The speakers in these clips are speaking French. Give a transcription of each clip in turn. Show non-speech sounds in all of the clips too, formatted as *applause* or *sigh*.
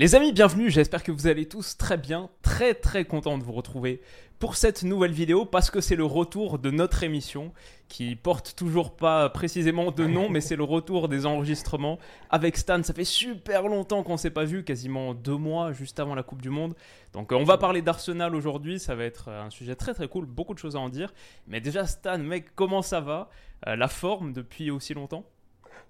Les amis, bienvenue. J'espère que vous allez tous très bien. Très très content de vous retrouver pour cette nouvelle vidéo parce que c'est le retour de notre émission qui porte toujours pas précisément de nom, mais c'est le retour des enregistrements avec Stan. Ça fait super longtemps qu'on s'est pas vu, quasiment deux mois juste avant la Coupe du Monde. Donc euh, on va parler d'Arsenal aujourd'hui, ça va être un sujet très très cool, beaucoup de choses à en dire. Mais déjà Stan, mec, comment ça va Euh, La forme depuis aussi longtemps?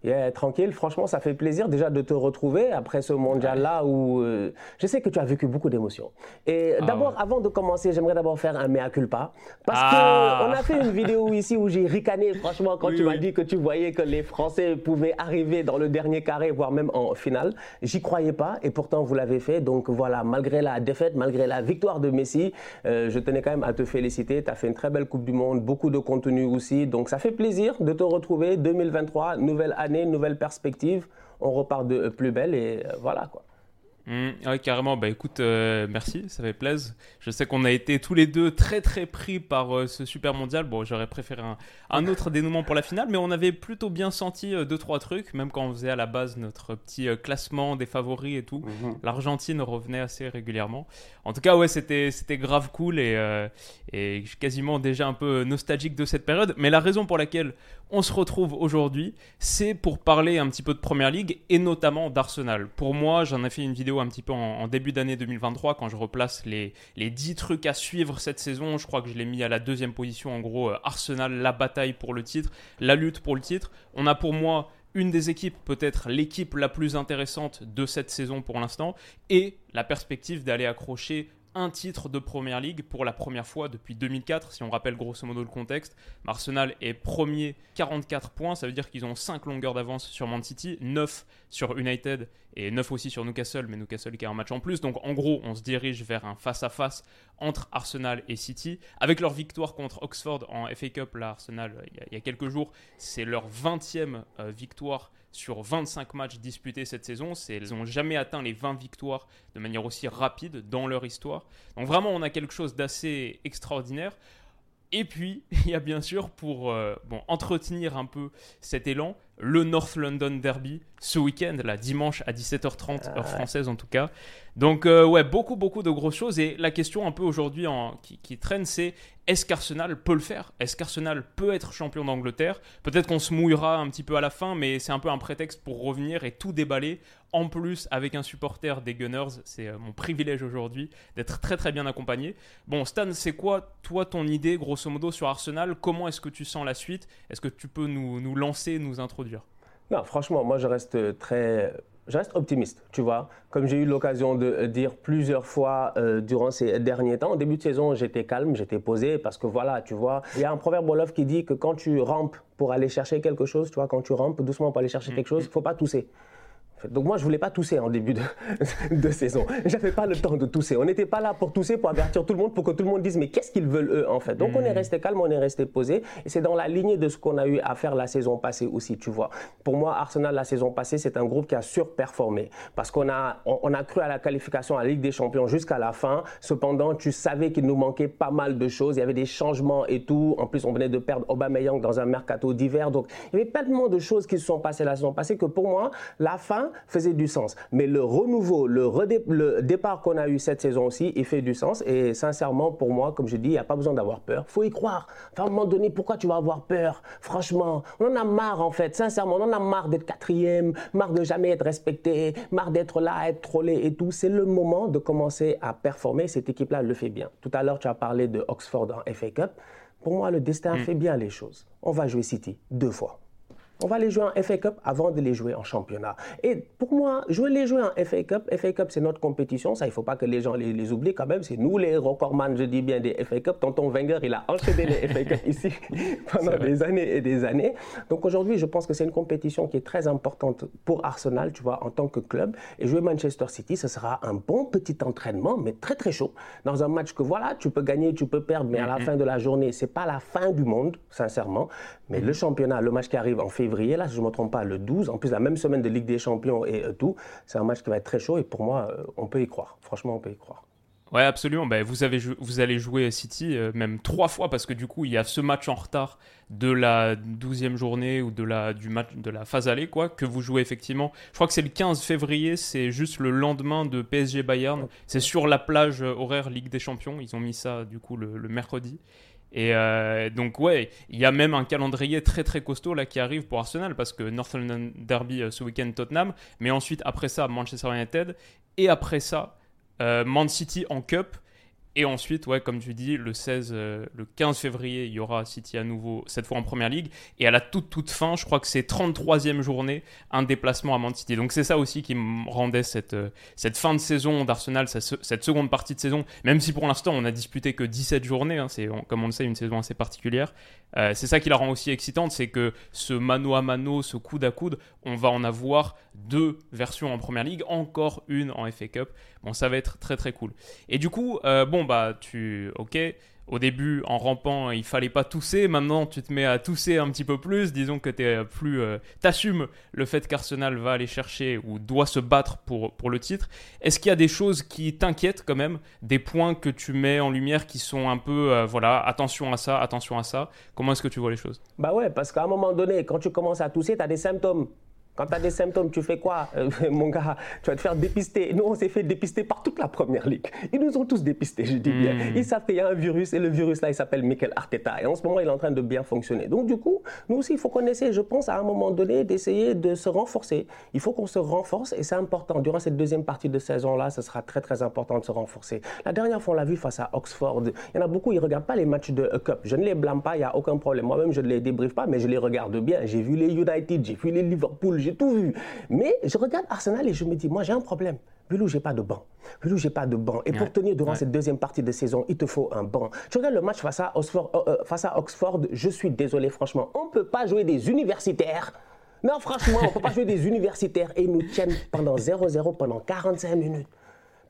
Yeah, tranquille, franchement, ça fait plaisir déjà de te retrouver après ce mondial-là où euh, je sais que tu as vécu beaucoup d'émotions. Et Ah d'abord, ouais. avant de commencer, j'aimerais d'abord faire un mea culpa. Parce Ah. qu'on a fait une vidéo ici où j'ai ricané, franchement, quand Oui, tu m'as oui. dit que tu voyais que les Français pouvaient arriver dans le dernier carré, voire même en finale. J'y croyais pas et pourtant vous l'avez fait. Donc voilà, malgré la défaite, malgré la victoire de Messi, euh, je tenais quand même à te féliciter. Tu as fait une très belle Coupe du Monde, beaucoup de contenu aussi. Donc ça fait plaisir de te retrouver. 2023, nouvelle année, nouvelle perspective. On repart de plus belle et euh, voilà quoi. Mmh, ouais, carrément. Bah écoute, euh, merci, ça fait plaisir. Je sais qu'on a été tous les deux très très pris par euh, ce super mondial. Bon, j'aurais préféré un, un autre dénouement pour la finale, mais on avait plutôt bien senti euh, deux trois trucs, même quand on faisait à la base notre petit euh, classement des favoris et tout. L'Argentine revenait assez régulièrement. En tout cas, ouais, c'était c'était grave cool et et je suis quasiment déjà un peu nostalgique de cette période. Mais la raison pour laquelle on se retrouve aujourd'hui, c'est pour parler un petit peu de Première Ligue et notamment d'Arsenal. Pour moi, j'en ai fait une vidéo un petit peu en, début d'année 2023 quand je replace les, les 10 trucs à suivre cette saison. Je crois que je l'ai mis à la deuxième position. En gros, euh, Arsenal, la bataille pour le titre, la lutte pour le titre. On a pour moi une des équipes, peut-être l'équipe la plus intéressante de cette saison pour l'instant, et la perspective d'aller accrocher un titre de Première Ligue pour la première fois depuis 2004. Si on rappelle grosso modo le contexte, Arsenal est premier 44 points, ça veut dire qu'ils ont 5 longueurs d'avance sur Man City, 9 sur United et 9 aussi sur Newcastle, mais Newcastle qui a un match en plus. Donc en gros, on se dirige vers un face-à-face entre Arsenal et City. Avec leur victoire contre Oxford en FA Cup, là, Arsenal, il y a- il y, a quelques jours, c'est leur 20e euh, victoire sur 25 matchs disputés cette saison. Ils n'ont jamais atteint les 20 victoires de manière aussi rapide dans leur histoire. Donc vraiment, on a quelque chose d'assez extraordinaire. Et puis, *laughs* il y a bien sûr, pour euh, bon, entretenir un peu cet élan, le North London Derby ce week-end, là, dimanche à 17h30, heure française en tout cas. Donc, euh, ouais, beaucoup, beaucoup de grosses choses. Et la question un peu aujourd'hui qui traîne, c'est est-ce qu'Arsenal peut le faire? Est-ce qu'Arsenal peut être champion d'Angleterre? Peut-être qu'on se mouillera un petit peu à la fin, mais c'est un peu un prétexte pour revenir et tout déballer. En plus, avec un supporter des Gunners, c'est euh, mon privilège aujourd'hui d'être très très bien accompagné. Bon, Stan, c'est quoi, toi, ton idée, grosso modo, sur Arsenal? Comment est-ce que tu sens la suite? Est-ce que tu peux nous, nous lancer, nous introduire Non, franchement, moi je reste très. Je reste optimiste, tu vois. Comme j'ai eu l'occasion de euh, dire plusieurs fois euh, durant ces derniers temps, au début de saison, j'étais calme, j'étais posé parce que voilà, tu vois, il y a un proverbe wolof qui dit que quand tu rampes pour aller chercher quelque chose, tu vois, quand tu rampes doucement pour aller chercher quelque chose, il faut pas tousser. Donc moi, je voulais pas tousser en début de, *laughs* de saison. J'avais pas le temps de tousser. On n'était pas là pour tousser, pour avertir tout le monde, pour que tout le monde dise mais qu'est-ce qu'ils veulent eux en fait? Donc on est resté calme, on est resté posé. Et c'est dans la lignée de ce qu'on a eu à faire la saison passée aussi, tu vois. Pour moi, Arsenal la saison passée, c'est un groupe qui a surperformé parce qu'on a on, on a cru à la qualification à la Ligue des Champions jusqu'à la fin. Cependant, tu savais qu'il nous manquait pas mal de choses. Il y avait des changements et tout. En plus, on venait de perdre Aubameyang dans un mercato d'hiver. Donc il y avait tellement de choses qui se sont passées la saison passée que pour moi, la fin faisait du sens. Mais le renouveau, le, redé- le départ qu'on a eu cette saison aussi, il fait du sens. Et sincèrement, pour moi, comme je dis, il n'y a pas besoin d'avoir peur. faut y croire. Enfin, à un moment donné, pourquoi tu vas avoir peur? Franchement, on en a marre en fait. Sincèrement, on en a marre d'être quatrième, marre de jamais être respecté, marre d'être là, être trollé et tout. C'est le moment de commencer à performer. Cette équipe-là le fait bien. Tout à l'heure, tu as parlé de Oxford en FA Cup. Pour moi, le destin fait bien les choses. On va jouer City deux fois. On va les jouer en FA Cup avant de les jouer en championnat. Et pour moi, jouer les jouer en FA Cup, FA Cup c'est notre compétition, ça il ne faut pas que les gens les, oublient quand même. C'est nous les recordman, je dis bien des FA Cup. Tonton Wenger, il a enchaîné les FA Cup *laughs* ici pendant des années et des années. Donc aujourd'hui, je pense que c'est une compétition qui est très importante pour Arsenal, tu vois, en tant que club. Et jouer Manchester City, ce sera un bon petit entraînement, mais très très chaud. Dans un match que voilà, tu peux gagner, tu peux perdre, mais à la fin de la journée, c'est pas la fin du monde, sincèrement. Mais le championnat, le match qui arrive en février, là, si je ne me trompe pas, le 12, en plus la même semaine de Ligue des Champions et euh, tout, c'est un match qui va être très chaud et pour moi, euh, on peut y croire. Franchement, on peut y croire. Ouais, absolument. Ben, vous, avez, vous allez jouer City euh, même trois fois parce que du coup, il y a ce match en retard de la 12e journée ou de la, du match, de la phase aller quoi, que vous jouez effectivement. Je crois que c'est le 15 février, c'est juste le lendemain de PSG Bayern. C'est sur la plage horaire Ligue des Champions. Ils ont mis ça du coup le mercredi. Et euh, donc ouais, il y a même un calendrier très très costaud là qui arrive pour Arsenal parce que North London Derby euh, ce week-end Tottenham, mais ensuite après ça Manchester United et après ça euh, Man City en Cup et ensuite, ouais, comme tu dis, le 16, euh, le 15 février, il y aura City à nouveau, cette fois en première ligue. Et à la toute, toute fin, je crois que c'est 33e journée, un déplacement à Man City. Donc c'est ça aussi qui me rendait cette, euh, fin de saison d'Arsenal, cette seconde partie de saison, même si pour l'instant on a disputé que 17 journées, hein, c'est comme on le sait une saison assez particulière. Euh, c'est ça qui la rend aussi excitante, c'est que ce mano à mano, ce coude à coude, on va en avoir deux versions en première ligue, encore une en FA Cup. Bon, ça va être très très cool. Et du coup, euh, bon bah tu, ok, au début, en rampant, il fallait pas tousser. Maintenant, tu te mets à tousser un petit peu plus. Disons que tu plus, euh, t'assumes le fait qu'Arsenal va aller chercher ou doit se battre pour, pour le titre. Est-ce qu'il y a des choses qui t'inquiètent quand même, des points que tu mets en lumière qui sont un peu, euh, voilà, attention à ça, attention à ça. Comment est-ce que tu vois les choses? Bah ouais, parce qu'à un moment donné, quand tu commences à tousser, tu as des symptômes. Quand tu as des symptômes, tu fais quoi euh, *laughs* Mon gars, tu vas te faire dépister. Nous, on s'est fait dépister par toute la première ligue. Ils nous ont tous dépistés, je dis bien. Hmm. Ils savent qu'il y a un virus et le virus là, il s'appelle Michael Arteta. Et en ce moment, il est en train de bien fonctionner. Donc, du coup, nous aussi, il faut qu'on essaie, je pense, à un moment donné, d'essayer de se renforcer. Il faut qu'on se renforce et c'est important. Durant cette deuxième partie de saison-là, ce sera très, très important de se renforcer. La dernière fois, on l'a vu face à Oxford. Il y en a beaucoup, ils ne regardent pas les matchs de Cup. Je ne les blâme pas, il n'y a aucun problème. Moi-même, je ne les débriefe pas, mais je les regarde bien. J'ai vu les United, j'ai vu les Liverpool, j'ai tout vu. Mais je regarde Arsenal et je me dis, moi j'ai un problème. Bilou, j'ai pas de banc. Bilou, j'ai pas de banc. Et pour tenir durant cette deuxième partie de saison, il te faut un banc. Tu regardes le match face à Oxford, euh, euh, face à Oxford je suis désolé, franchement. On ne peut pas jouer des universitaires. Non, franchement, on ne peut pas *laughs* jouer des universitaires et ils nous tiennent pendant 0-0 pendant 45 minutes.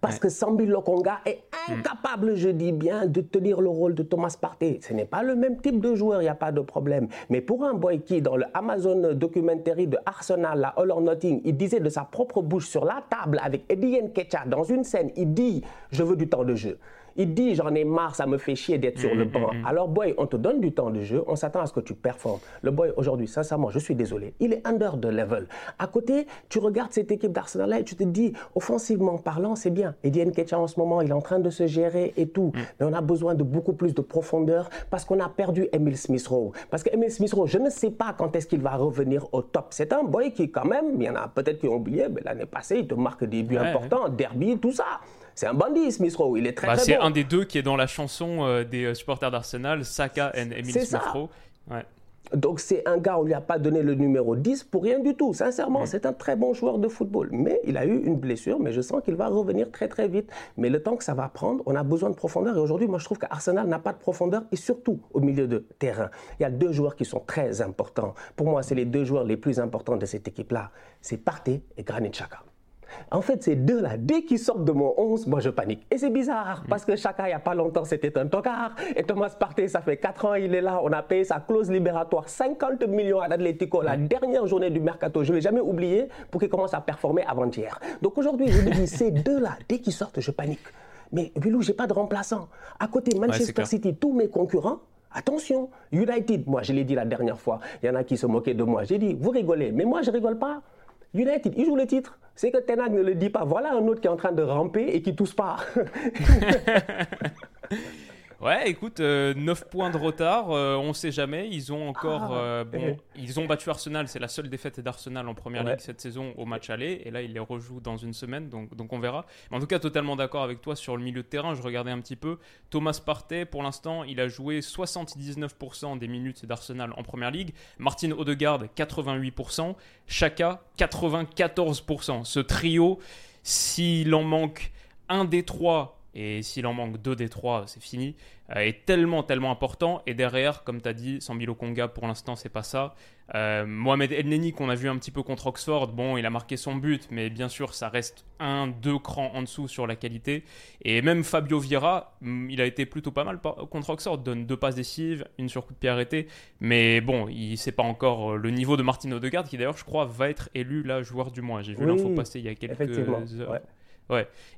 Parce que Sambi Lokonga est incapable, je dis bien, de tenir le rôle de Thomas Partey. Ce n'est pas le même type de joueur, il n'y a pas de problème. Mais pour un boy qui, dans le Amazon documentary de Arsenal, la All or Nothing, il disait de sa propre bouche sur la table avec Eddie Nketiah dans une scène, il dit « je veux du temps de jeu ». Il dit j'en ai marre, ça me fait chier d'être sur le mm, banc. Mm, mm. Alors boy, on te donne du temps de jeu, on s'attend à ce que tu performes. Le boy aujourd'hui, sincèrement, je suis désolé, il est under the level. À côté, tu regardes cette équipe d'Arsenal là et tu te dis offensivement parlant, c'est bien. Eddie Nketiah en ce moment, il est en train de se gérer et tout. Mais on a besoin de beaucoup plus de profondeur parce qu'on a perdu Emile Smith-Rowe. Parce que Emile Smith-Rowe, je ne sais pas quand est-ce qu'il va revenir au top. C'est un boy qui quand même, il y en a peut-être qui ont oublié, mais l'année passée, il te marque des buts importants, derby, tout ça. C'est un bandit, Smith Rowe. Il est très, bah, très C'est un des deux qui est dans la chanson euh, des euh, supporters d'Arsenal, Saka et Emile Smith Rowe. Donc c'est un gars, on lui a pas donné le numéro 10 pour rien du tout. Sincèrement, c'est un très bon joueur de football. Mais il a eu une blessure, mais je sens qu'il va revenir très très vite. Mais le temps que ça va prendre, on a besoin de profondeur. Et aujourd'hui, moi je trouve qu'Arsenal n'a pas de profondeur et surtout au milieu de terrain. Il y a deux joueurs qui sont très importants. Pour moi, c'est les deux joueurs les plus importants de cette équipe-là. C'est Partey et Granit Xhaka. En fait, ces deux-là, dès qu'ils sortent de mon 11, moi je panique. Et c'est bizarre, parce que Chaka, il n'y a pas longtemps, c'était un tocard. Et Thomas Partey, ça fait 4 ans, il est là. On a payé sa clause libératoire 50 millions à l'Atlético, la dernière journée du mercato. Je ne vais jamais oublier pour qu'il commence à performer avant-hier. Donc aujourd'hui, je me dis, ces *laughs* deux-là, dès qu'ils sortent, je panique. Mais Bilou, j'ai pas de remplaçant. À côté, Manchester City, tous mes concurrents, Attention, United, moi je l'ai dit la dernière fois, il y en a qui se moquaient de moi. J'ai dit, vous rigolez, mais moi je rigole pas. United, il joue le titre. C'est que Tenag ne le dit pas. Voilà un autre qui est en train de ramper et qui tousse pas. *laughs* *laughs* Ouais, écoute, 9 points de retard, on sait jamais. Ils ont encore. Ah, bon, eh. ils ont battu Arsenal, c'est la seule défaite d'Arsenal en première ligue cette saison au match aller. Et là, ils les rejouent dans une semaine, donc, donc on verra. Mais en tout cas, totalement d'accord avec toi sur le milieu de terrain. Je regardais un petit peu. Thomas Partey, pour l'instant, il a joué 79% des minutes d'Arsenal en première ligue. Martin Odegaard, 88%. Chaka, 94%. Ce trio, s'il en manque un des trois et s'il en manque deux des trois, c'est fini, euh, est tellement, tellement important. Et derrière, comme tu as dit, Sambilo Konga, pour l'instant, c'est pas ça. Euh, Mohamed Elneny, qu'on a vu un petit peu contre Oxford, bon, il a marqué son but, mais bien sûr, ça reste un, deux crans en dessous sur la qualité. Et même Fabio Vieira, mm, il a été plutôt pas mal contre Oxford, donne deux passes décisives, une sur coup de pied arrêté. Mais bon, il c'est pas encore euh, le niveau de Martin Odegaard, qui d'ailleurs, je crois, va être élu là joueur du mois. J'ai vu l'info passer il y a quelques heures. Ouais,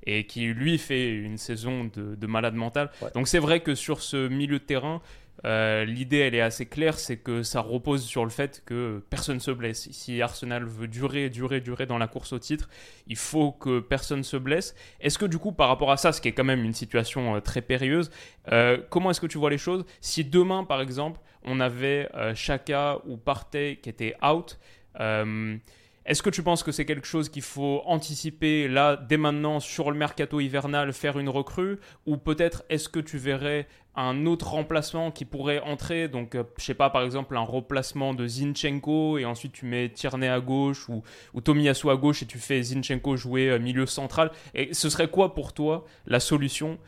et qui lui fait une saison de, malade mental. Donc c'est vrai que sur ce milieu de terrain, euh, l'idée elle est assez claire, c'est que ça repose sur le fait que personne se blesse. Si Arsenal veut durer, durer, durer dans la course au titre, il faut que personne se blesse. Est-ce que du coup, par rapport à ça, ce qui est quand même une situation euh, très périlleuse, euh, comment est-ce que tu vois les choses? Si demain, par exemple, on avait Chaka ou Partey qui était out, est-ce que tu penses que c'est quelque chose qu'il faut anticiper là, dès maintenant, sur le mercato hivernal, faire une recrue? Ou peut-être est-ce que tu verrais un autre remplacement qui pourrait entrer? Donc, euh, je sais pas, par exemple, un remplacement de Zinchenko et ensuite tu mets Tierney à gauche ou, ou Tomiyasu à gauche et tu fais Zinchenko jouer euh, milieu central. Et ce serait quoi pour toi la solution?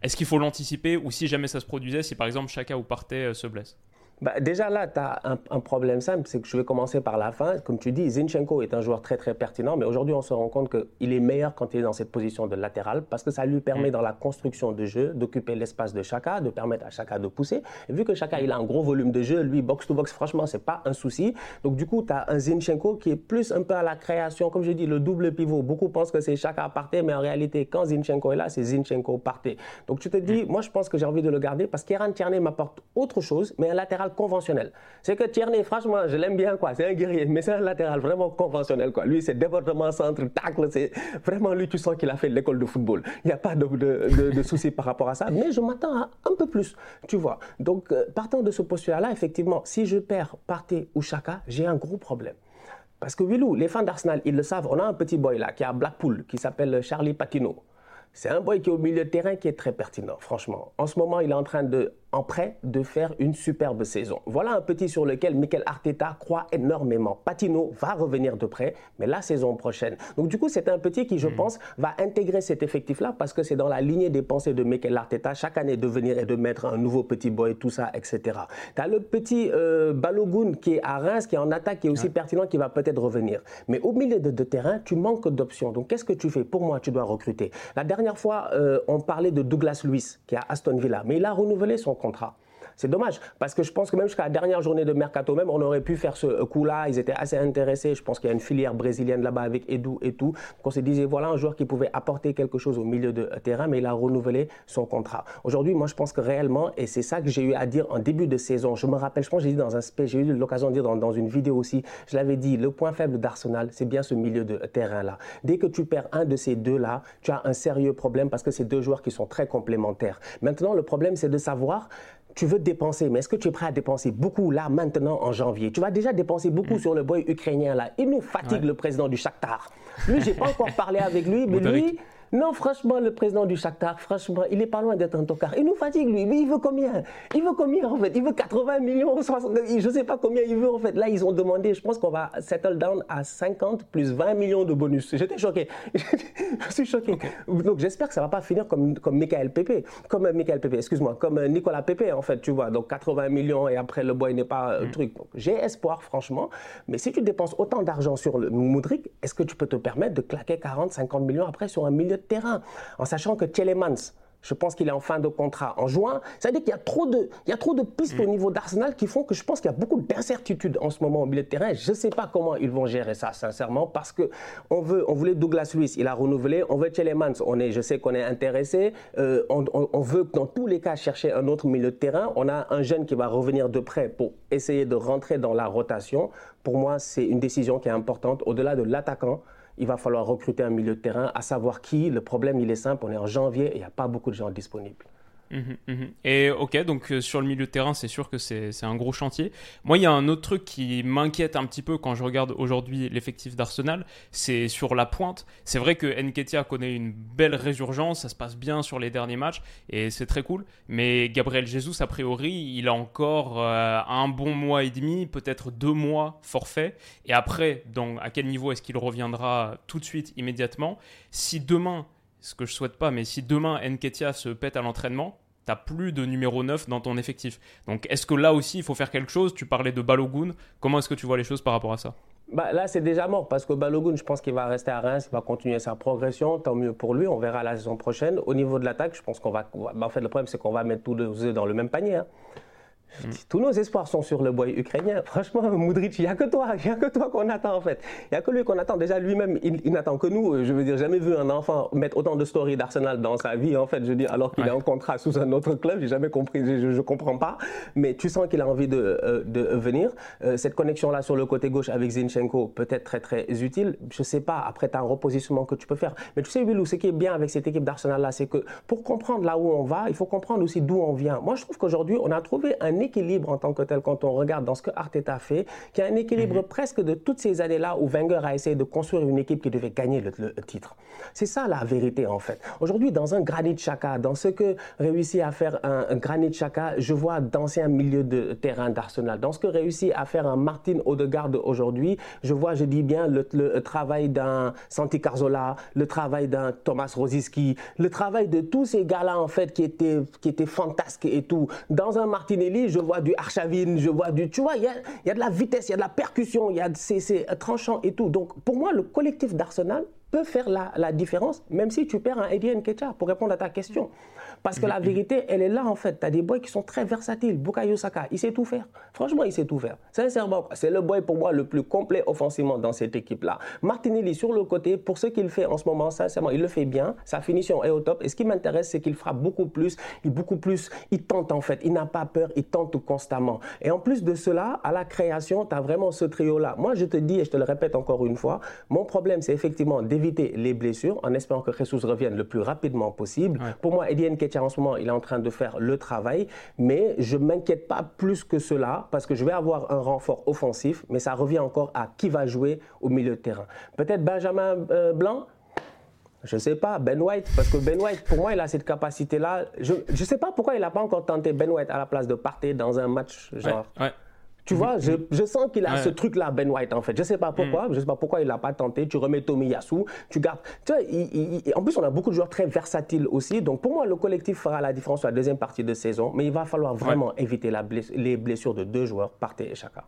Est-ce qu'il faut l'anticiper ou si jamais ça se produisait, si par exemple Chaka ou Partey euh, se blesse bah, déjà là, tu as un, problème simple, c'est que je vais commencer par la fin. Comme tu dis, Zinchenko est un joueur très très pertinent, mais aujourd'hui on se rend compte qu'il est meilleur quand il est dans cette position de latéral parce que ça lui permet mm. dans la construction de jeu d'occuper l'espace de Chaka, de permettre à Chaka de pousser. Et vu que Chaka il a un gros volume de jeu, lui box to box, franchement, c'est pas un souci. Donc du coup, tu as un Zinchenko qui est plus un peu à la création, comme je dis, le double pivot. Beaucoup pensent que c'est Chaka parté, mais en réalité, quand Zinchenko est là, c'est Zinchenko parté. Donc tu te dis, mm. moi je pense que j'ai envie de le garder parce qu'Eran Tierney m'apporte autre chose, mais un latéral conventionnel. C'est que Tierney, franchement, je l'aime bien, quoi. C'est un guerrier, mais c'est un latéral vraiment conventionnel, quoi. Lui, c'est département centre, tacle, c'est vraiment lui, tu sens qu'il a fait l'école de football. Il n'y a pas de, souci par rapport à ça, mais je m'attends à un peu plus, tu vois. Donc, euh, partant de ce postulat-là, effectivement, si je perds Partey ou Chaka, j'ai un gros problème. Parce que Willou, les fans d'Arsenal, ils le savent, on a un petit boy là qui a Blackpool, qui s'appelle Charlie Patino. C'est un boy qui est au milieu de terrain qui est très pertinent, franchement. En ce moment, il est en train de en prêt de faire une superbe saison. Voilà un petit sur lequel Mikel Arteta croit énormément. Patino va revenir de près, mais la saison prochaine. Donc du coup, c'est un petit qui, je hmm. pense, va intégrer cet effectif-là parce que c'est dans la lignée des pensées de Mikel Arteta chaque année de venir et de mettre un nouveau petit boy, tout ça, etc. Tu as le petit euh, Balogun qui est à Reims, qui est en attaque, qui est aussi pertinent, qui va peut-être revenir. Mais au milieu de, terrain, tu manques d'options. Donc qu'est-ce que tu fais? Pour moi, tu dois recruter. La dernière fois, euh, on parlait de Douglas Lewis, qui est à Aston Villa, mais il a renouvelé son contrat. C'est dommage, parce que je pense que même jusqu'à la dernière journée de mercato, même, on aurait pu faire ce coup-là. Ils étaient assez intéressés. Je pense qu'il y a une filière brésilienne là-bas avec Edu et tout. Donc on se disait, voilà un joueur qui pouvait apporter quelque chose au milieu de terrain, mais il a renouvelé son contrat. Aujourd'hui, moi, je pense que réellement, et c'est ça que j'ai eu à dire en début de saison, je me rappelle, je pense que j'ai dit dans un j'ai eu l'occasion de dire dans, dans, une vidéo aussi, je l'avais dit, le point faible d'Arsenal, c'est bien ce milieu de terrain-là. Dès que tu perds un de ces deux-là, tu as un sérieux problème parce que c'est deux joueurs qui sont très complémentaires. Maintenant, le problème, c'est de savoir tu veux dépenser, mais est-ce que tu es prêt à dépenser beaucoup là, maintenant, en janvier? Tu vas déjà dépenser beaucoup mm. sur le boy ukrainien là. Il nous fatigue le président du Shakhtar. Lui, j'ai pas encore parlé avec lui, mais lui, non, franchement, le président du Shakhtar, franchement, il est pas loin d'être un tocard. Il nous fatigue, lui. Mais il veut combien? Il veut combien, en fait? Il veut 80 millions, 60, je sais pas combien il veut, en fait. Là, ils ont demandé, je pense qu'on va settle down à 50 plus 20 millions de bonus. J'étais choqué. *laughs* je suis choqué. Donc, j'espère que ça va pas finir comme, comme Michael Pepe. Comme euh, Michael Pepe, excuse-moi. Comme euh, Nicolas Pepe, en fait, tu vois. Donc, 80 millions et après, le boy n'est pas un mm. truc. J'ai espoir, franchement. Mais si tu dépenses autant d'argent sur le Moudric, est-ce que tu peux te permettre de claquer 40, 50 millions après sur un milieu terrain, en sachant que Tielemans, je pense qu'il est en fin de contrat en juin. C'est-à-dire qu'il y a trop de, il y a trop de pistes au mm. niveau d'Arsenal qui font que je pense qu'il y a beaucoup d'incertitudes en ce moment au milieu de terrain. Je ne sais pas comment ils vont gérer ça, sincèrement, parce que on veut, on voulait Douglas Luiz, il a renouvelé. On veut Tielemans, on est, je sais qu'on est intéressé. Euh, on, on, veut dans tous les cas chercher un autre milieu de terrain. On a un jeune qui va revenir de près pour essayer de rentrer dans la rotation. Pour moi, c'est une décision qui est importante. Au-delà de l'attaquant, il va falloir recruter un milieu de terrain, à savoir qui. Le problème, il est simple, on est en janvier et il n'y a pas beaucoup de gens disponibles. Mhm, mhm. Et ok, donc euh, sur le milieu de terrain, c'est sûr que c'est un gros chantier. Moi, il y a un autre truc qui m'inquiète un petit peu quand je regarde aujourd'hui l'effectif d'Arsenal, c'est sur la pointe. C'est vrai que Nketiah connaît une belle résurgence, ça se passe bien sur les derniers matchs et c'est très cool. Mais Gabriel Jesus, a priori, il a encore euh, un bon mois et demi, peut-être deux mois forfait. Et après, donc, à quel niveau est-ce qu'il reviendra tout de suite, immédiatement? Si demain ce que je souhaite pas, mais si demain Nketiah se pète à l'entraînement, t'as plus de numéro 9 dans ton effectif. Donc est-ce que là aussi il faut faire quelque chose? Tu parlais de Balogun, comment est-ce que tu vois les choses par rapport à ça? Bah, là, c'est déjà mort parce que Balogun, je pense qu'il va rester à Reims, il va continuer sa progression. Tant mieux pour lui, on verra la saison prochaine. Au niveau de l'attaque, je pense qu'on va. Bah, en fait, le problème, c'est qu'on va mettre tous les œufs dans le même panier. Hein. Mm. Tous nos espoirs sont sur le boy ukrainien. Franchement, *laughs* Moudric, il n'y a que toi, il n'y a que toi qu'on attend en fait. Il n'y a que lui qu'on attend. Déjà lui-même, il, n'attend que nous. Je veux dire, jamais vu un enfant mettre autant de stories d'Arsenal dans sa vie en fait. Je dire, alors qu'il est en contrat sous un autre club, j'ai jamais compris, je ne comprends pas. Mais tu sens qu'il a envie de, euh, de venir. Euh, cette connexion-là sur le côté gauche avec Zinchenko peut être très très utile. Je ne sais pas, après tu as un repositionnement que tu peux faire. Mais tu sais, Willou, ce qui est bien avec cette équipe d'Arsenal-là, c'est que pour comprendre là où on va, il faut comprendre aussi d'où on vient. Moi, je trouve qu'aujourd'hui, on a trouvé un équilibre en tant que tel quand on regarde dans ce que Arteta fait, qu'il y a un équilibre mhm. presque de toutes ces années-là où Wenger a essayé de construire une équipe qui devait gagner le, titre. C'est ça la vérité en fait. Aujourd'hui, dans un Granit Xhaka, dans ce que réussit à faire un, Granit Xhaka, je vois d'anciens milieux de terrain d'Arsenal. Dans ce que réussit à faire un Martin Odegaard aujourd'hui, je vois, je dis bien, le, travail d'un Santi Carzola, le travail d'un Thomas Rosiski, le travail de tous ces gars-là en fait qui étaient, qui étaient fantasques et tout. Dans un Martinelli, je vois du Archavine, je vois du. Tu vois, il y a, y a, de la vitesse, il y a de la percussion, il y a c'est tranchant et tout. Donc pour moi, le collectif d'Arsenal peut faire la, différence, même si tu perds un Eddie Nketiah, pour répondre à ta question. Parce que la vérité, elle est là en fait. Tu as des boys qui sont très versatiles. Bukayo Saka, il sait tout faire. Franchement, il sait tout faire. Sincèrement, c'est le boy pour moi le plus complet offensivement dans cette équipe-là. Martinelli sur le côté, pour ce qu'il fait en ce moment, sincèrement, il le fait bien. Sa finition est au top. Et ce qui m'intéresse, c'est qu'il fera beaucoup plus. Il beaucoup plus. Il tente en fait. Il n'a pas peur. Il tente constamment. Et en plus de cela, à la création, tu as vraiment ce trio-là. Moi, je te dis et je te le répète encore une fois, mon problème, c'est effectivement d'éviter les blessures en espérant que Jesus revienne le plus rapidement possible. Pour moi, Eddie en ce moment, il est en train de faire le travail, mais je ne m'inquiète pas plus que cela parce que je vais avoir un renfort offensif, mais ça revient encore à qui va jouer au milieu de terrain. Peut-être Benjamin euh, Blanc? Je ne sais pas, Ben White, parce que Ben White, pour moi, il a cette capacité-là. Je ne sais pas pourquoi il n'a pas encore tenté Ben White à la place de partir dans un match genre. Tu vois, je, je sens qu'il a ce truc-là, Ben White, en fait. Je ne sais pas pourquoi, mm. je ne sais pas pourquoi il l'a pas tenté. Tu remets Tomiyasu, tu gardes. Tu vois, en plus, on a beaucoup de joueurs très versatiles aussi. Donc, pour moi, le collectif fera la différence sur la deuxième partie de saison. Mais il va falloir vraiment éviter la les blessures de deux joueurs, Partey et Chaka.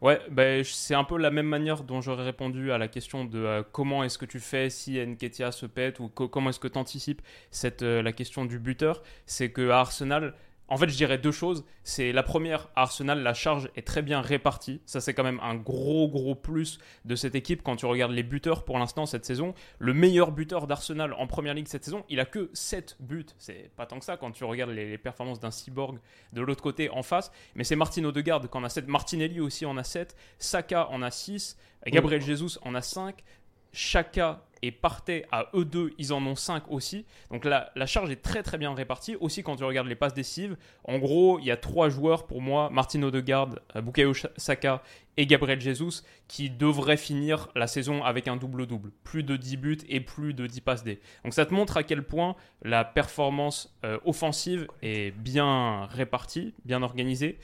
Ouais, ben, c'est un peu la même manière dont j'aurais répondu à la question de euh, comment est-ce que tu fais si Nketia se pète ou comment est-ce que tu anticipes cette, euh, la question du buteur. C'est que Arsenal, en fait, je dirais deux choses. C'est la première, Arsenal, la charge est très bien répartie. Ça, c'est quand même un gros, gros plus de cette équipe quand tu regardes les buteurs pour l'instant cette saison. Le meilleur buteur d'Arsenal en première ligue cette saison, il a que 7 buts. C'est pas tant que ça quand tu regardes les, performances d'un cyborg de l'autre côté en face. Mais c'est Martin Odegaard qui en a 7. Martinelli aussi en a 7. Saka en a 6. Gabriel Jesus en a 5. Chaka et partait à eux deux, ils en ont 5 aussi. Donc la, la charge est très très bien répartie. Aussi quand tu regardes les passes décisives, en gros, il y a trois joueurs pour moi, Martin Odegaard, euh, Bukayo Saka et Gabriel Jesus, qui devraient finir la saison avec un double-double. Plus de 10 buts et plus de 10 passes D. Donc ça te montre à quel point la performance euh, offensive est bien répartie, bien organisée.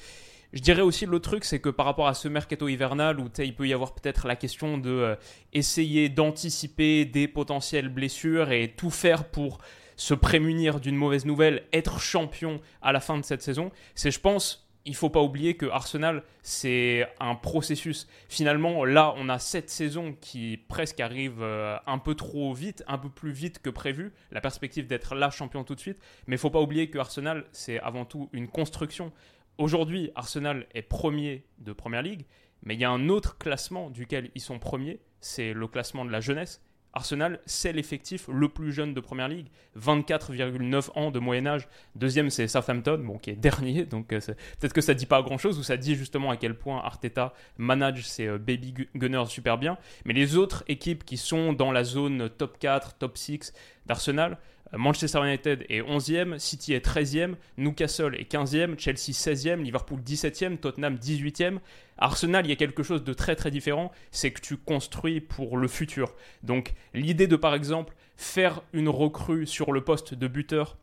Je dirais aussi l'autre truc, c'est que par rapport à ce mercato hivernal où il peut y avoir peut-être la question de euh, essayer d'anticiper des potentielles blessures et tout faire pour se prémunir d'une mauvaise nouvelle, être champion à la fin de cette saison, c'est je pense il faut pas oublier que Arsenal, c'est un processus. Finalement, là, on a cette saison qui presque arrive euh, un peu trop vite, un peu plus vite que prévu. La perspective d'être là champion tout de suite. Mais il faut pas oublier que Arsenal, c'est avant tout une construction. Aujourd'hui, Arsenal est premier de Première Ligue, mais il y a un autre classement duquel ils sont premiers, c'est le classement de la jeunesse. Arsenal, c'est l'effectif le plus jeune de Première Ligue, 24,9 ans de moyen âge. Deuxième, c'est Southampton, bon, qui est *laughs* dernier, donc euh, peut-être que ça dit pas grand-chose, ou ça dit justement à quel point Arteta manage ses euh, baby gunners super bien. Mais les autres équipes qui sont dans la zone top 4, top 6 d'Arsenal, Manchester United est 11e, City est 13e, Newcastle est 15e, Chelsea 16e, Liverpool 17e, Tottenham 18e. Arsenal, il y a quelque chose de très très différent, c'est que tu construis pour le futur. Donc l'idée de par exemple faire une recrue sur le poste de buteur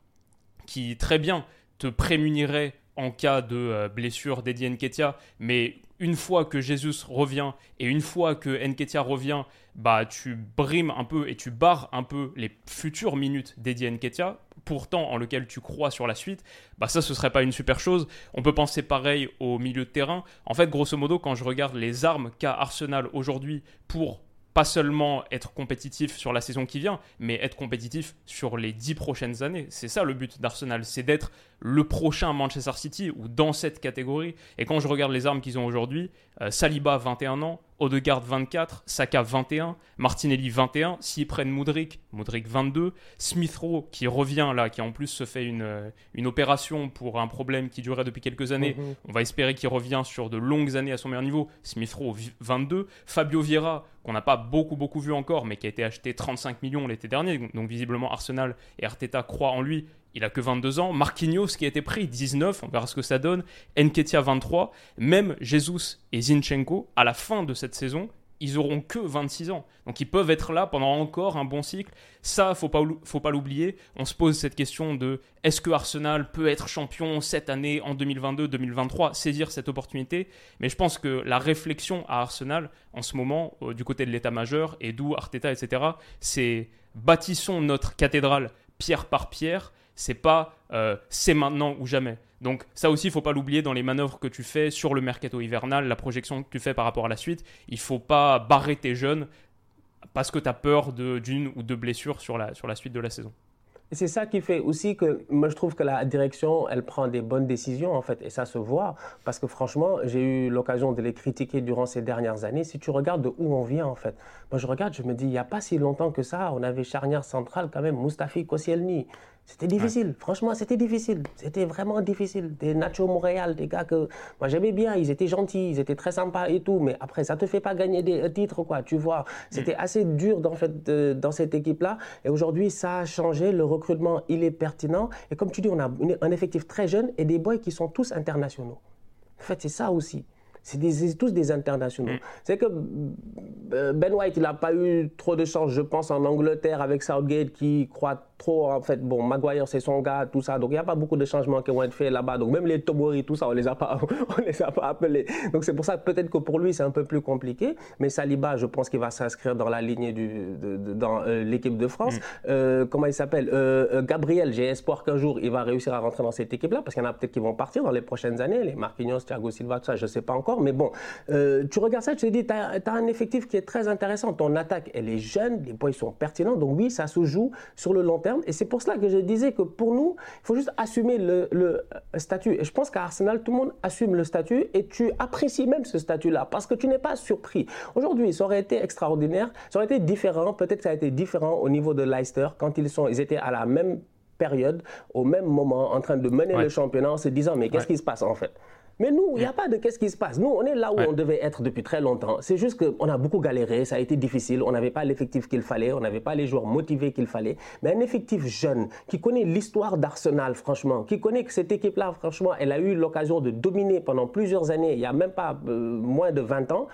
qui très bien te prémunirait en cas de euh, blessure d'Eddie Nketiah, mais une fois que Jésus revient et une fois que Nketiah revient, bah tu brimes un peu et tu barres un peu les futures minutes d'Eddie Nketiah, pourtant en lequel tu crois sur la suite, bah ça ce serait pas une super chose. On peut penser pareil au milieu de terrain. En fait, grosso modo, quand je regarde les armes qu'a Arsenal aujourd'hui pour pas seulement être compétitif sur la saison qui vient, mais être compétitif sur les dix prochaines années. C'est ça le but d'Arsenal, c'est d'être le prochain Manchester City ou dans cette catégorie. Et quand je regarde les armes qu'ils ont aujourd'hui, euh, Saliba 21 ans, Odegaard 24, Saka 21, Martinelli 21, s'ils prennent Moudric, Moudric 22, Smith Rowe qui revient là, qui en plus se fait une, euh, une opération pour un problème qui durait depuis quelques années, Mhm. on va espérer qu'il revient sur de longues années à son meilleur niveau, Smith Rowe 22, Fabio Vieira qu'on n'a pas beaucoup beaucoup vu encore mais qui a été acheté 35 millions l'été dernier, donc visiblement Arsenal et Arteta croient en lui, il a que 22 ans. Marquinhos qui a été pris 19, on verra ce que ça donne. Enketia 23. Même Jesus et Zinchenko, à la fin de cette saison, ils auront que 26 ans. Donc ils peuvent être là pendant encore un bon cycle. Ça, faut pas, faut pas l'oublier. On se pose cette question de est-ce que Arsenal peut être champion cette année en 2022-2023, saisir cette opportunité. Mais je pense que la réflexion à Arsenal en ce moment, euh, du côté de l'état-major, et d'où Arteta, etc., c'est bâtissons notre cathédrale pierre par pierre c'est pas euh, c'est maintenant ou jamais. Donc ça aussi, il faut pas l'oublier dans les manœuvres que tu fais sur le mercato hivernal, la projection que tu fais par rapport à la suite. Il faut pas barrer tes jeunes parce que tu as peur d'une ou deux blessures sur la, sur la suite de la saison. C'est ça qui fait aussi que moi je trouve que la direction, elle prend des bonnes décisions en fait, et ça se voit parce que franchement, j'ai eu l'occasion de les critiquer durant ces dernières années. Si tu regardes de où on vient en fait, moi je regarde, je me dis, il n'y a pas si longtemps que ça, on avait charnière centrale quand même, Mustafi Koscielny. C'était difficile, ouais. franchement, c'était difficile. C'était vraiment difficile. Des Nacho Montréal, des gars que moi j'aimais bien, ils étaient gentils, ils étaient très sympas et tout, mais après, ça te fait pas gagner des titres, quoi, tu vois. C'était mmh. assez dur dans, fait, de, dans cette équipe-là. Et aujourd'hui, ça a changé. Le recrutement, il est pertinent. Et comme tu dis, on a une, un effectif très jeune et des boys qui sont tous internationaux. En fait, c'est ça aussi. C'est tous des internationaux. Mmh. C'est que Ben White, il n'a pas eu trop de chance, je pense, en Angleterre avec Southgate qui croit trop, en fait, bon, Maguire, c'est son gars, tout ça. Donc, il n'y a pas beaucoup de changements qui vont être faits là-bas. Donc, même les Tomori, tout ça, on ne les, a pas, *laughs* on les a pas appelés. Donc, c'est pour ça peut-être que pour lui, c'est un peu plus compliqué. Mais Saliba, je pense qu'il va s'inscrire dans la lignée du, de, de, dans euh, l'équipe de France. Mm. Euh, comment il s'appelle? Euh, Gabriel, j'ai espoir qu'un jour, il va réussir à rentrer dans cette équipe-là. Parce qu'il y en a peut-être qui vont partir dans les prochaines années. Les Marquinhos, Thiago Silva, tout ça, je ne sais pas encore. Mais bon, tu regardes ça, tu te dis, tu as, as, un effectif qui est très intéressant. Ton attaque, elle est jeune, les points sont pertinents. Donc, oui, ça se joue sur le long terme. Et c'est pour cela que je disais que pour nous, il faut juste assumer le, le statut. Et je pense qu'à Arsenal, tout le monde assume le statut et tu apprécies même ce statut-là parce que tu n'es pas surpris. Aujourd'hui, ça aurait été extraordinaire, ça aurait été différent. Peut-être que ça a été différent au niveau de Leicester quand ils, sont, ils étaient à la même période, au même moment, en train de mener ouais. le championnat en se disant mais qu'est-ce ouais. qui se passe en fait? Mais nous, il n'y a pas de qu'est-ce qui se passe. Nous, on est là où ouais. on devait être depuis très longtemps. C'est juste qu'on a beaucoup galéré, ça a été difficile, on n'avait pas l'effectif qu'il fallait, on n'avait pas les joueurs motivés qu'il fallait. Mais un effectif jeune, qui connaît l'histoire d'Arsenal, franchement, qui connaît que cette équipe-là, franchement, elle a eu l'occasion de dominer pendant plusieurs années, il n'y a même pas euh, moins de 20 ans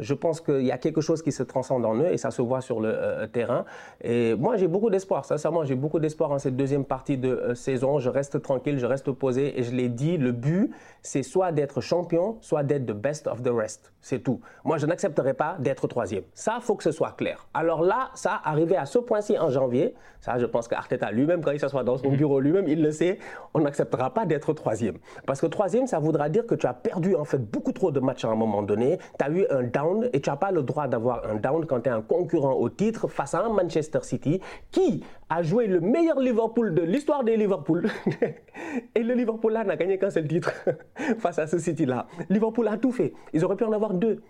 je pense qu'il y a quelque chose qui se transcende en eux et ça se voit sur le euh, terrain. Et moi, j'ai beaucoup d'espoir, sincèrement, j'ai beaucoup d'espoir en cette deuxième partie de euh, saison. Je reste tranquille, je reste posé et je l'ai dit, le but, c'est soit d'être champion, soit d'être the best of the rest. C'est tout. Moi, je n'accepterai pas d'être troisième. Ça, faut que ce soit clair. Alors là, ça, arrivé à ce point-ci en janvier, ça, je pense qu'Arteta lui-même, quand il s'assoit dans son bureau lui-même, il le sait, on n'acceptera pas d'être troisième. Parce que troisième, ça voudra dire que tu as perdu en fait beaucoup trop de matchs à un moment donné. Tu as eu un down et tu n'as pas le droit d'avoir un down quand tu es un concurrent au titre face à un Manchester City qui a joué le meilleur Liverpool de l'histoire des Liverpool. *laughs* et le Liverpool là n'a gagné qu'un seul titre *laughs* *laughs* face à ce City-là. Liverpool a tout fait. Ils auraient pu en avoir deux.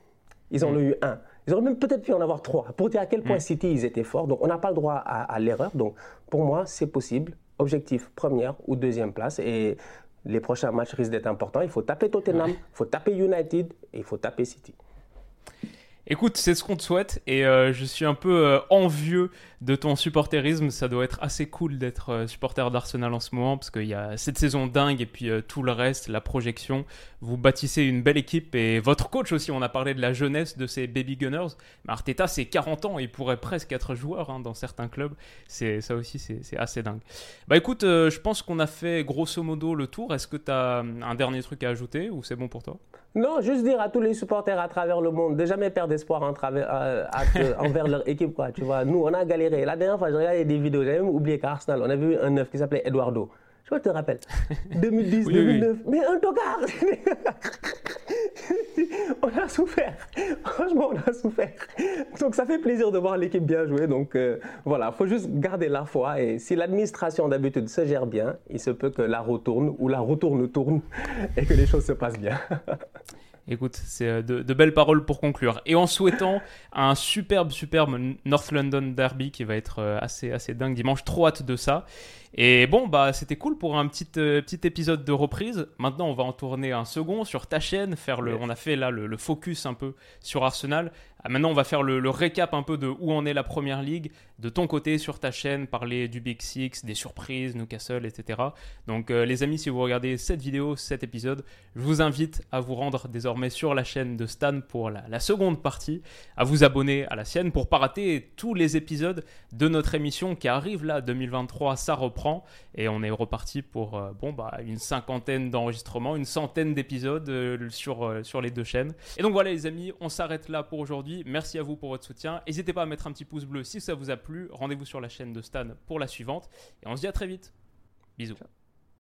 Ils en ont eu un. Ils auraient même peut-être pu en avoir trois. Pour dire à quel point City, ils étaient forts. Donc, on n'a pas le droit à, à l'erreur. Donc, pour moi, c'est possible. Objectif, première ou deuxième place. Et les prochains matchs risquent d'être importants. Il faut taper Tottenham, il faut taper United et il faut taper City. Écoute, c'est ce qu'on te souhaite et euh, je suis un peu euh, envieux de ton supporterisme. Ça doit être assez cool d'être euh, supporter d'Arsenal en ce moment parce qu'il y a cette saison dingue et puis tout le reste, la projection. Vous bâtissez une belle équipe et votre coach aussi. On a parlé de la jeunesse de ces baby gunners. Mais Arteta, c'est 40 ans, il pourrait presque être joueur hein, dans certains clubs. Ça aussi, c'est assez dingue. Bah écoute, je pense qu'on a fait grosso modo le tour. Est-ce que tu as un dernier truc à ajouter ou c'est bon pour toi? Non, juste dire à tous les supporters à travers le monde de jamais perdre espoir en euh, envers leur équipe. Quoi, tu vois. Nous, on a galéré. La dernière fois, j'ai regardé des vidéos, j'avais même oublié qu'Arsenal, on avait vu un neuf qui s'appelait Eduardo. Je tu te rappelles 2010, 2009. Mais un tocard *laughs* On a souffert. Franchement, on a souffert. Donc, ça fait plaisir de voir l'équipe bien jouer. Donc, euh, voilà, il faut juste garder la foi. Et si l'administration d'habitude se gère bien, il se peut que la roue tourne ou la roue tourne tourne et que les choses se passent bien. *laughs* Écoute, c'est euh, de, belles paroles pour conclure. Et en souhaitant un superbe, superbe North London Derby qui va être euh, assez, assez dingue dimanche. Trop hâte de ça. Et bon, bah, c'était cool pour un petit, euh, petit épisode de reprise. Maintenant, on va en tourner un second sur ta chaîne. Faire le, On a fait là le, focus un peu sur Arsenal. Ah, maintenant, on va faire le, récap un peu de où en est la première ligue, de ton côté sur ta chaîne, parler du Big Six, des surprises, Newcastle, etc. Donc, euh, les amis, si vous regardez cette vidéo, cet épisode, je vous invite à vous rendre désormais sur la chaîne de Stan pour la, seconde partie, à vous abonner à la sienne pour pas rater tous les épisodes de notre émission qui arrive là, 2023, ça reprend et on est reparti pour euh, bah une cinquantaine d'enregistrements, une centaine d'épisodes euh, sur sur les deux chaînes. Et donc voilà les amis, on s'arrête là pour aujourd'hui. Merci à vous pour votre soutien. N'hésitez pas à mettre un petit pouce bleu si ça vous a plu. Rendez-vous sur la chaîne de Stan pour la suivante. Et on se dit à très vite. Bisous.